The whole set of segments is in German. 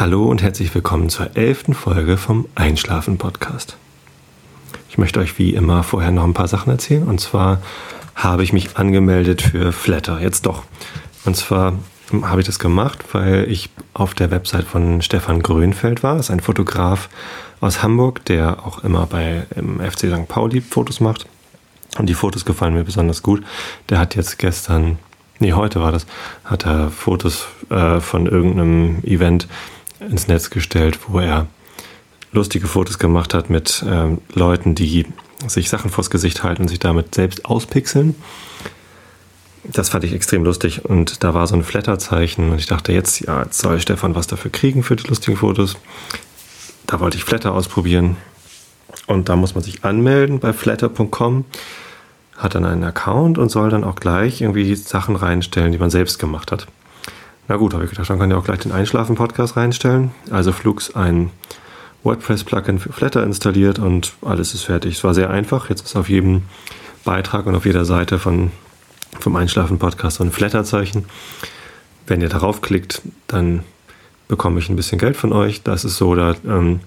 Hallo und herzlich willkommen zur elften Folge vom Einschlafen Podcast. Ich möchte euch wie immer vorher noch ein paar Sachen erzählen. Und zwar habe ich mich angemeldet für Flatter. Jetzt doch. Und zwar habe ich das gemacht, weil ich auf der Website von Stefan Grönfeld war. Das ist ein Fotograf aus Hamburg, der auch immer bei im FC St. Pauli Fotos macht. Und die Fotos gefallen mir besonders gut. Der hat jetzt gestern nee, heute war das, hat er Fotos äh, von irgendeinem Event ins Netz gestellt, wo er lustige Fotos gemacht hat mit ähm, Leuten, die sich Sachen vors Gesicht halten und sich damit selbst auspixeln. Das fand ich extrem lustig und da war so ein Flatterzeichen und ich dachte jetzt, ja, jetzt soll Stefan was dafür kriegen für die lustigen Fotos. Da wollte ich Flatter ausprobieren und da muss man sich anmelden bei flatter.com hat dann einen Account und soll dann auch gleich irgendwie Sachen reinstellen, die man selbst gemacht hat. Na gut, habe ich gedacht, dann kann ich auch gleich den Einschlafen-Podcast reinstellen. Also Flux ein WordPress-Plugin für Flatter installiert und alles ist fertig. Es war sehr einfach. Jetzt ist auf jedem Beitrag und auf jeder Seite von, vom Einschlafen-Podcast so ein Flatter-Zeichen. Wenn ihr darauf klickt, dann bekomme ich ein bisschen Geld von euch. Das ist so, da ähm,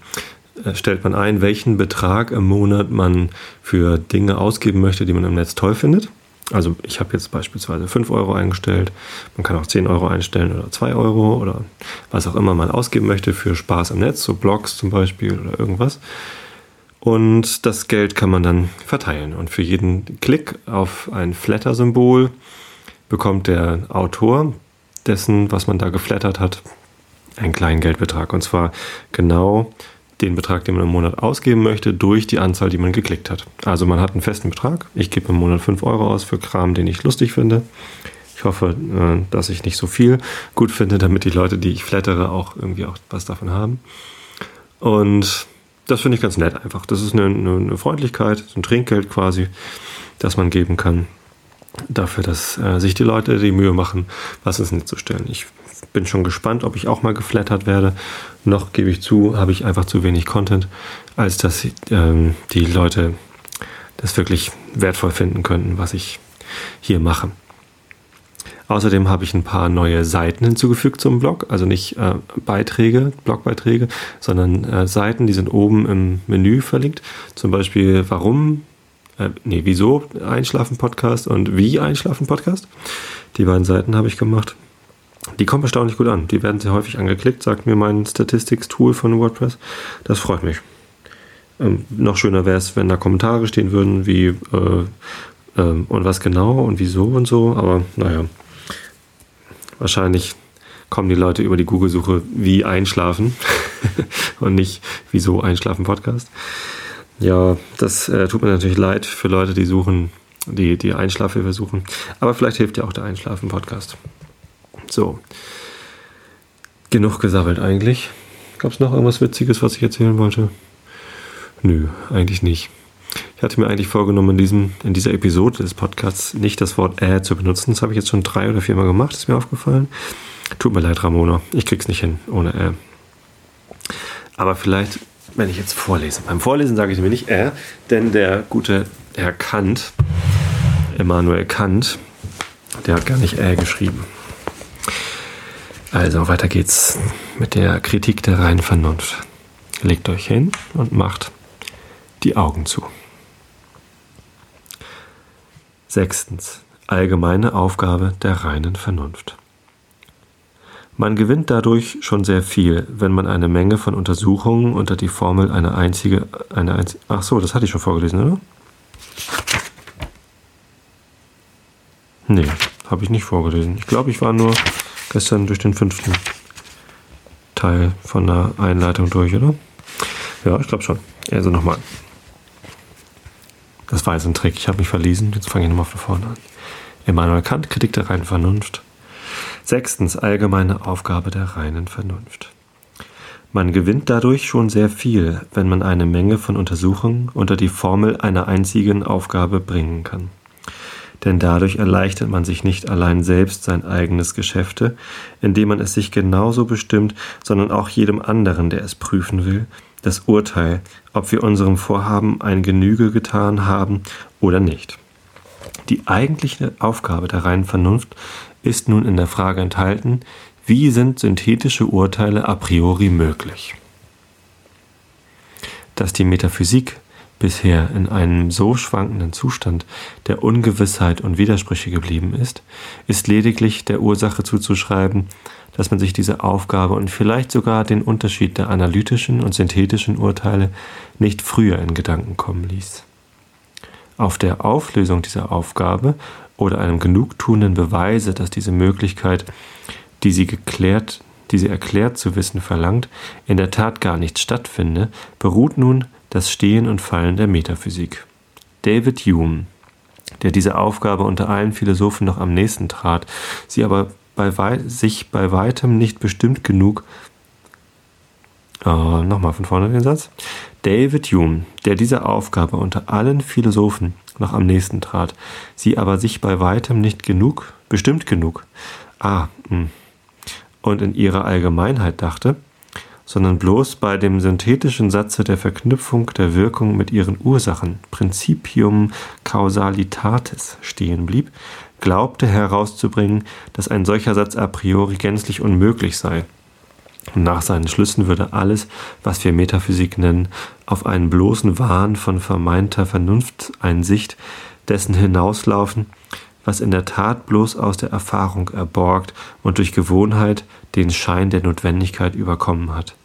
äh, stellt man ein, welchen Betrag im Monat man für Dinge ausgeben möchte, die man im Netz toll findet. Also ich habe jetzt beispielsweise 5 Euro eingestellt, man kann auch 10 Euro einstellen oder 2 Euro oder was auch immer man ausgeben möchte für Spaß im Netz, so Blogs zum Beispiel oder irgendwas. Und das Geld kann man dann verteilen. Und für jeden Klick auf ein Flatter-Symbol bekommt der Autor dessen, was man da geflattert hat, einen kleinen Geldbetrag. Und zwar genau den Betrag, den man im Monat ausgeben möchte, durch die Anzahl, die man geklickt hat. Also man hat einen festen Betrag. Ich gebe im Monat 5 Euro aus für Kram, den ich lustig finde. Ich hoffe, äh, dass ich nicht so viel gut finde, damit die Leute, die ich flattere, auch irgendwie auch was davon haben. Und das finde ich ganz nett einfach. Das ist eine, eine, Freundlichkeit, ein Trinkgeld quasi, das man geben kann dafür, dass äh, sich die Leute die Mühe machen, was ins Netz zu stellen. Ich bin schon gespannt, ob ich auch mal geflattert werde. Noch gebe ich zu, habe ich einfach zu wenig Content, als dass ähm, die Leute das wirklich wertvoll finden könnten, was ich hier mache. Außerdem habe ich ein paar neue Seiten hinzugefügt zum Blog, also nicht äh, Beiträge, Blogbeiträge, sondern äh, Seiten, die sind oben im Menü verlinkt. Zum Beispiel warum, äh, nee, wieso Einschlafen Podcast und wie Einschlafen Podcast. Die beiden Seiten habe ich gemacht. Die kommen erstaunlich gut an. Die werden sehr häufig angeklickt, sagt mir mein Statistics-Tool von WordPress. Das freut mich. Ähm, noch schöner wäre es, wenn da Kommentare stehen würden, wie äh, äh, und was genau und wieso und so. Aber naja, wahrscheinlich kommen die Leute über die Google-Suche wie einschlafen und nicht wieso einschlafen Podcast. Ja, das äh, tut mir natürlich leid für Leute, die suchen, die, die Einschlafhilfe suchen. Aber vielleicht hilft ja auch der Einschlafen-Podcast. So. Genug gesammelt eigentlich. Gab es noch irgendwas Witziges, was ich erzählen wollte? Nö, eigentlich nicht. Ich hatte mir eigentlich vorgenommen, in, diesem, in dieser Episode des Podcasts nicht das Wort äh zu benutzen. Das habe ich jetzt schon drei oder viermal gemacht, ist mir aufgefallen. Tut mir leid, Ramona. Ich krieg's nicht hin ohne äh. Aber vielleicht, wenn ich jetzt vorlese. Beim Vorlesen sage ich mir nicht äh, denn der gute Herr Kant, Immanuel Kant, der hat gar nicht äh geschrieben. Also weiter geht's mit der Kritik der reinen Vernunft. Legt euch hin und macht die Augen zu. Sechstens. Allgemeine Aufgabe der reinen Vernunft. Man gewinnt dadurch schon sehr viel, wenn man eine Menge von Untersuchungen unter die Formel eine einzige, eine einzige, ach so, das hatte ich schon vorgelesen, oder? Nee, habe ich nicht vorgelesen. Ich glaube, ich war nur gestern durch den fünften Teil von der Einleitung durch, oder? Ja, ich glaube schon. Also nochmal. Das war jetzt ein Trick. Ich habe mich verlesen. Jetzt fange ich nochmal von vorne an. Immanuel Kant, Kritik der reinen Vernunft. Sechstens, allgemeine Aufgabe der reinen Vernunft. Man gewinnt dadurch schon sehr viel, wenn man eine Menge von Untersuchungen unter die Formel einer einzigen Aufgabe bringen kann denn dadurch erleichtert man sich nicht allein selbst sein eigenes Geschäfte, indem man es sich genauso bestimmt, sondern auch jedem anderen, der es prüfen will, das Urteil, ob wir unserem Vorhaben ein Genüge getan haben oder nicht. Die eigentliche Aufgabe der reinen Vernunft ist nun in der Frage enthalten, wie sind synthetische Urteile a priori möglich? Dass die Metaphysik bisher in einem so schwankenden Zustand der Ungewissheit und Widersprüche geblieben ist, ist lediglich der Ursache zuzuschreiben, dass man sich diese Aufgabe und vielleicht sogar den Unterschied der analytischen und synthetischen Urteile nicht früher in Gedanken kommen ließ. Auf der Auflösung dieser Aufgabe oder einem genugtuenden Beweise, dass diese Möglichkeit, die sie geklärt, die sie erklärt zu wissen verlangt, in der Tat gar nicht stattfinde, beruht nun das Stehen und Fallen der Metaphysik. David Hume, der diese Aufgabe unter allen Philosophen noch am nächsten trat, sie aber bei sich bei weitem nicht bestimmt genug. Oh, Nochmal von vorne den Satz. David Hume, der diese Aufgabe unter allen Philosophen noch am nächsten trat, sie aber sich bei weitem nicht genug, bestimmt genug, ah, mh, hm, und in ihrer Allgemeinheit dachte, sondern bloß bei dem synthetischen Satze der Verknüpfung der Wirkung mit ihren Ursachen, Principium Causalitatis, stehen blieb, glaubte herauszubringen, dass ein solcher Satz a priori gänzlich unmöglich sei. Und nach seinen Schlüssen würde alles, was wir Metaphysik nennen, auf einen bloßen Wahn von vermeinter Vernunfteinsicht dessen hinauslaufen, was in der Tat bloß aus der Erfahrung erborgt und durch Gewohnheit den Schein der Notwendigkeit überkommen hat,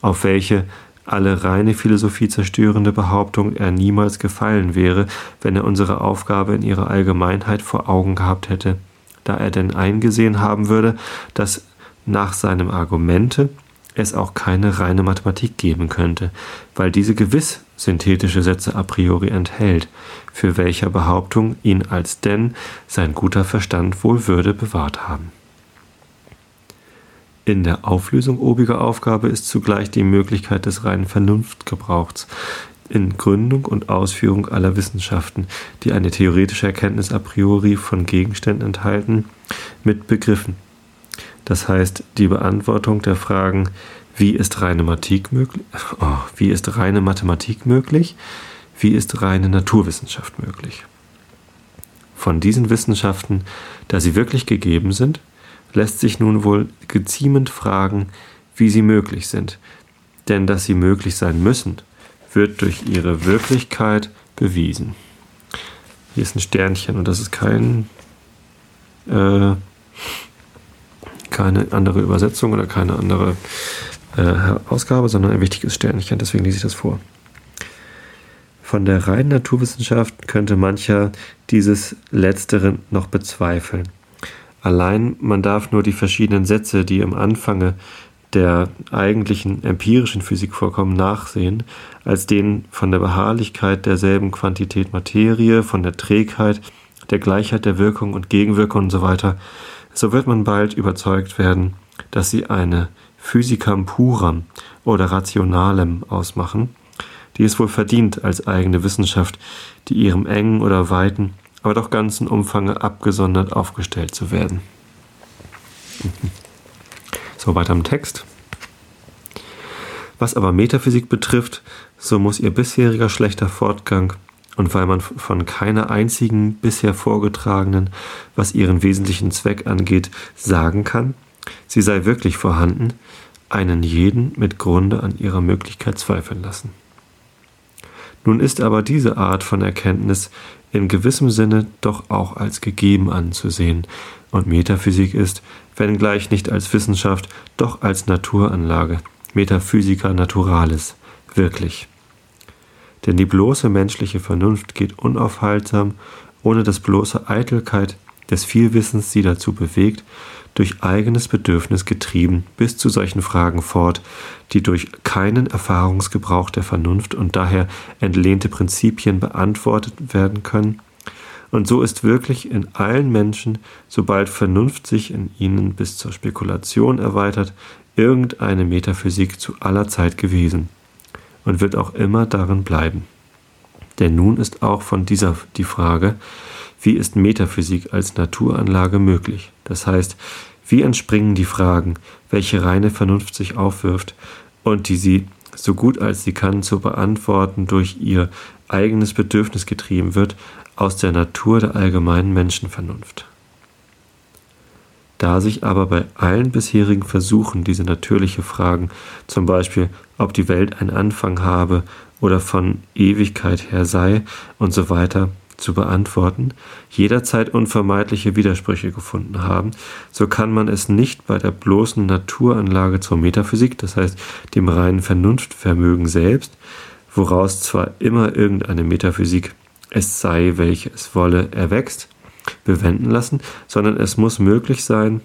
auf welche alle reine Philosophie zerstörende Behauptung er niemals gefallen wäre, wenn er unsere Aufgabe in ihrer Allgemeinheit vor Augen gehabt hätte, da er denn eingesehen haben würde, dass nach seinem Argumente es auch keine reine Mathematik geben könnte, weil diese gewiss synthetische Sätze a priori enthält, für welcher Behauptung ihn als denn sein guter Verstand wohl würde bewahrt haben. In der Auflösung obiger Aufgabe ist zugleich die Möglichkeit des reinen Vernunftgebrauchs in Gründung und Ausführung aller Wissenschaften, die eine theoretische Erkenntnis a priori von Gegenständen enthalten, mit begriffen. Das heißt, die Beantwortung der Fragen, wie ist reine Mathematik möglich? Oh, wie ist reine Mathematik möglich? Wie ist reine Naturwissenschaft möglich? Von diesen Wissenschaften, da sie wirklich gegeben sind, lässt sich nun wohl geziemend fragen, wie sie möglich sind. Denn dass sie möglich sein müssen, wird durch ihre Wirklichkeit bewiesen. Hier ist ein Sternchen und das ist kein, äh, keine andere Übersetzung oder keine andere äh, Ausgabe, sondern ein wichtiges Sternchen. Deswegen lese ich das vor. Von der reinen Naturwissenschaft könnte mancher dieses Letztere noch bezweifeln. Allein man darf nur die verschiedenen Sätze, die im Anfange der eigentlichen empirischen Physik vorkommen, nachsehen, als den von der Beharrlichkeit derselben Quantität Materie, von der Trägheit, der Gleichheit der Wirkung und Gegenwirkung und so weiter, so wird man bald überzeugt werden, dass sie eine Physicam puram oder Rationalem ausmachen, die es wohl verdient, als eigene Wissenschaft, die ihrem engen oder weiten aber doch ganzen Umfange abgesondert aufgestellt zu werden. So weiter im Text. Was aber Metaphysik betrifft, so muss ihr bisheriger schlechter Fortgang und weil man von keiner einzigen bisher vorgetragenen, was ihren wesentlichen Zweck angeht, sagen kann, sie sei wirklich vorhanden, einen jeden mit Grunde an ihrer Möglichkeit zweifeln lassen. Nun ist aber diese Art von Erkenntnis in gewissem Sinne doch auch als gegeben anzusehen, und Metaphysik ist, wenngleich nicht als Wissenschaft, doch als Naturanlage, Metaphysica naturalis, wirklich. Denn die bloße menschliche Vernunft geht unaufhaltsam, ohne dass bloße Eitelkeit des Vielwissens sie dazu bewegt, durch eigenes Bedürfnis getrieben bis zu solchen Fragen fort, die durch keinen Erfahrungsgebrauch der Vernunft und daher entlehnte Prinzipien beantwortet werden können. Und so ist wirklich in allen Menschen, sobald Vernunft sich in ihnen bis zur Spekulation erweitert, irgendeine Metaphysik zu aller Zeit gewesen und wird auch immer darin bleiben. Denn nun ist auch von dieser die Frage, wie ist Metaphysik als Naturanlage möglich? Das heißt, wie entspringen die Fragen, welche reine Vernunft sich aufwirft und die sie, so gut als sie kann, zu beantworten durch ihr eigenes Bedürfnis getrieben wird, aus der Natur der allgemeinen Menschenvernunft? Da sich aber bei allen bisherigen Versuchen, diese natürliche Fragen, zum Beispiel, ob die Welt einen Anfang habe oder von Ewigkeit her sei und so weiter, zu beantworten, jederzeit unvermeidliche Widersprüche gefunden haben, so kann man es nicht bei der bloßen Naturanlage zur Metaphysik, das heißt dem reinen Vernunftvermögen selbst, woraus zwar immer irgendeine Metaphysik es sei, welche es wolle, erwächst, bewenden lassen, sondern es muss möglich sein,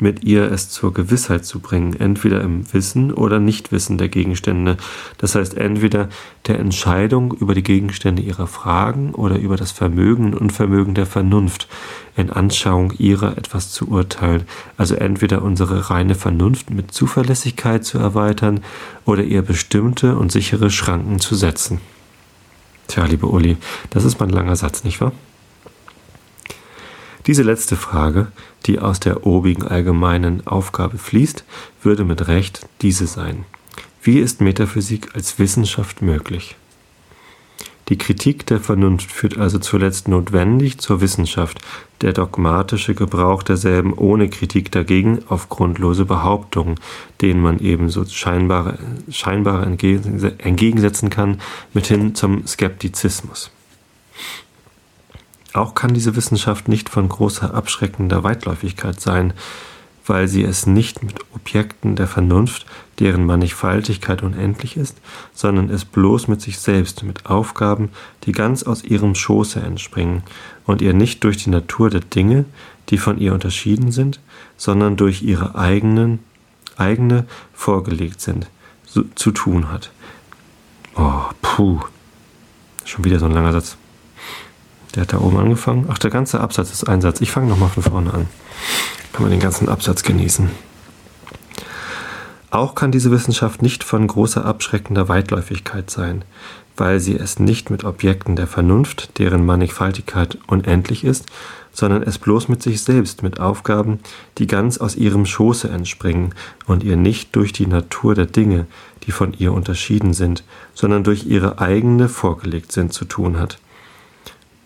mit ihr es zur Gewissheit zu bringen, entweder im Wissen oder Nichtwissen der Gegenstände. Das heißt, entweder der Entscheidung über die Gegenstände ihrer Fragen oder über das Vermögen und Unvermögen der Vernunft in Anschauung ihrer etwas zu urteilen. Also entweder unsere reine Vernunft mit Zuverlässigkeit zu erweitern oder ihr bestimmte und sichere Schranken zu setzen. Tja, liebe Uli, das ist mein langer Satz, nicht wahr? Diese letzte Frage, die aus der obigen allgemeinen Aufgabe fließt, würde mit Recht diese sein. Wie ist Metaphysik als Wissenschaft möglich? Die Kritik der Vernunft führt also zuletzt notwendig zur Wissenschaft, der dogmatische Gebrauch derselben ohne Kritik dagegen auf grundlose Behauptungen, denen man ebenso scheinbare, scheinbare entgegensetzen kann, mithin zum Skeptizismus. Auch kann diese Wissenschaft nicht von großer abschreckender Weitläufigkeit sein, weil sie es nicht mit Objekten der Vernunft, deren Mannigfaltigkeit unendlich ist, sondern es bloß mit sich selbst, mit Aufgaben, die ganz aus ihrem Schoße entspringen und ihr nicht durch die Natur der Dinge, die von ihr unterschieden sind, sondern durch ihre eigenen, eigene vorgelegt sind, so, zu tun hat. Oh, puh. Schon wieder so ein langer Satz. Der hat da oben angefangen. Ach, der ganze Absatz ist ein Satz. Ich fange nochmal von vorne an. Kann man den ganzen Absatz genießen. Auch kann diese Wissenschaft nicht von großer abschreckender Weitläufigkeit sein, weil sie es nicht mit Objekten der Vernunft, deren Mannigfaltigkeit unendlich ist, sondern es bloß mit sich selbst, mit Aufgaben, die ganz aus ihrem Schoße entspringen und ihr nicht durch die Natur der Dinge, die von ihr unterschieden sind, sondern durch ihre eigene vorgelegt sind, zu tun hat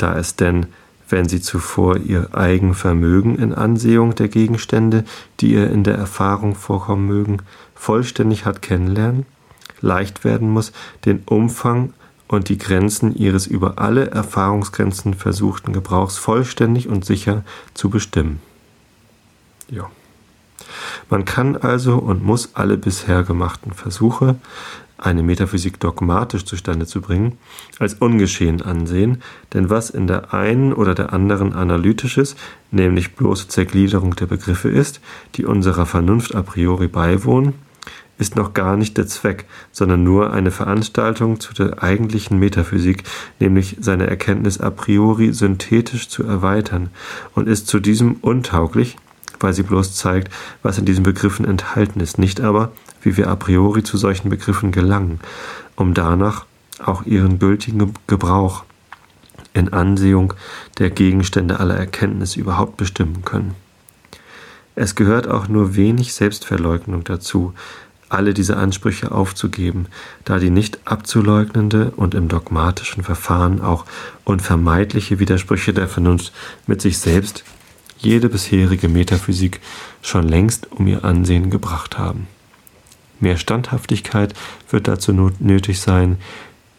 da es denn, wenn sie zuvor ihr Eigenvermögen in Ansehung der Gegenstände, die ihr in der Erfahrung vorkommen mögen, vollständig hat kennenlernen, leicht werden muss, den Umfang und die Grenzen ihres über alle Erfahrungsgrenzen versuchten Gebrauchs vollständig und sicher zu bestimmen. Ja. Man kann also und muss alle bisher gemachten Versuche, eine Metaphysik dogmatisch zustande zu bringen, als ungeschehen ansehen, denn was in der einen oder der anderen analytisches, nämlich bloße Zergliederung der Begriffe ist, die unserer Vernunft a priori beiwohnen, ist noch gar nicht der Zweck, sondern nur eine Veranstaltung zu der eigentlichen Metaphysik, nämlich seine Erkenntnis a priori synthetisch zu erweitern und ist zu diesem untauglich, weil sie bloß zeigt, was in diesen Begriffen enthalten ist, nicht aber, wie wir a priori zu solchen Begriffen gelangen, um danach auch ihren gültigen Gebrauch in Ansehung der Gegenstände aller Erkenntnis überhaupt bestimmen können. Es gehört auch nur wenig Selbstverleugnung dazu, alle diese Ansprüche aufzugeben, da die nicht abzuleugnende und im dogmatischen Verfahren auch unvermeidliche Widersprüche der Vernunft mit sich selbst jede bisherige Metaphysik schon längst um ihr Ansehen gebracht haben. Mehr Standhaftigkeit wird dazu nötig sein,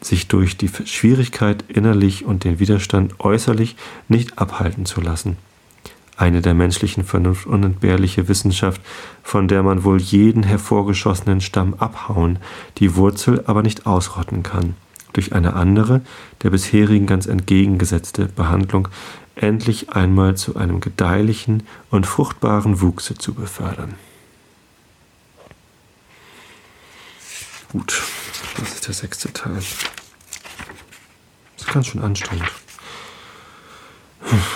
sich durch die Schwierigkeit innerlich und den Widerstand äußerlich nicht abhalten zu lassen. Eine der menschlichen Vernunft unentbehrliche Wissenschaft, von der man wohl jeden hervorgeschossenen Stamm abhauen, die Wurzel aber nicht ausrotten kann, durch eine andere, der bisherigen ganz entgegengesetzte Behandlung endlich einmal zu einem gedeihlichen und fruchtbaren Wuchse zu befördern. Gut, das ist der sechste Teil. Das ist ganz schön anstrengend.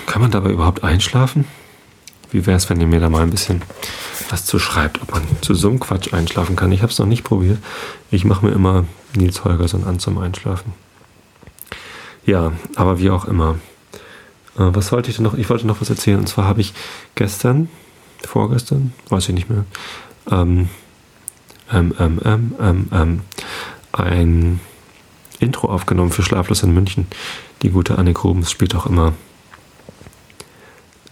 Kann man dabei überhaupt einschlafen? Wie wäre es, wenn ihr mir da mal ein bisschen was zu schreibt, ob man zu so einem Quatsch einschlafen kann? Ich habe es noch nicht probiert. Ich mache mir immer Nils Holgersson an zum Einschlafen. Ja, aber wie auch immer. Äh, was wollte ich denn noch? Ich wollte noch was erzählen. Und zwar habe ich gestern, vorgestern, weiß ich nicht mehr, ähm, ähm, ähm, ähm, ähm, ähm, ein Intro aufgenommen für Schlaflos in München. Die gute Anne Grubens spielt auch immer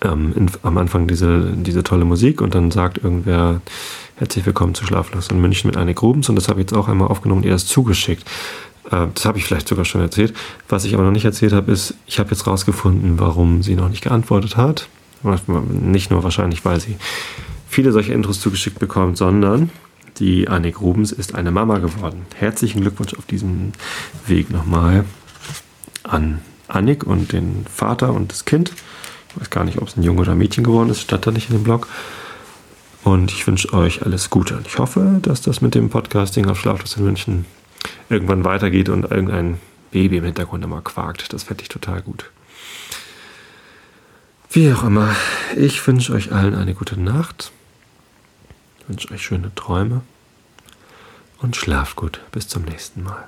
in, am Anfang diese, diese tolle Musik und dann sagt irgendwer, herzlich willkommen zu Schlaflos in München mit Anne Grubens und das habe ich jetzt auch einmal aufgenommen und ihr das zugeschickt. Das habe ich vielleicht sogar schon erzählt. Was ich aber noch nicht erzählt habe, ist, ich habe jetzt rausgefunden, warum sie noch nicht geantwortet hat. Nicht nur wahrscheinlich, weil sie viele solche Intros zugeschickt bekommt, sondern die Annik Rubens ist eine Mama geworden. Herzlichen Glückwunsch auf diesem Weg nochmal an Annik und den Vater und das Kind. Ich weiß gar nicht, ob es ein Junge oder ein Mädchen geworden ist, stand da nicht in dem Blog. Und ich wünsche euch alles Gute. Und ich hoffe, dass das mit dem Podcasting auf Schlaflos in München irgendwann weitergeht und irgendein Baby im Hintergrund immer quakt. Das fände ich total gut. Wie auch immer, ich wünsche euch allen eine gute Nacht. Ich wünsche euch schöne Träume und schlaft gut. Bis zum nächsten Mal.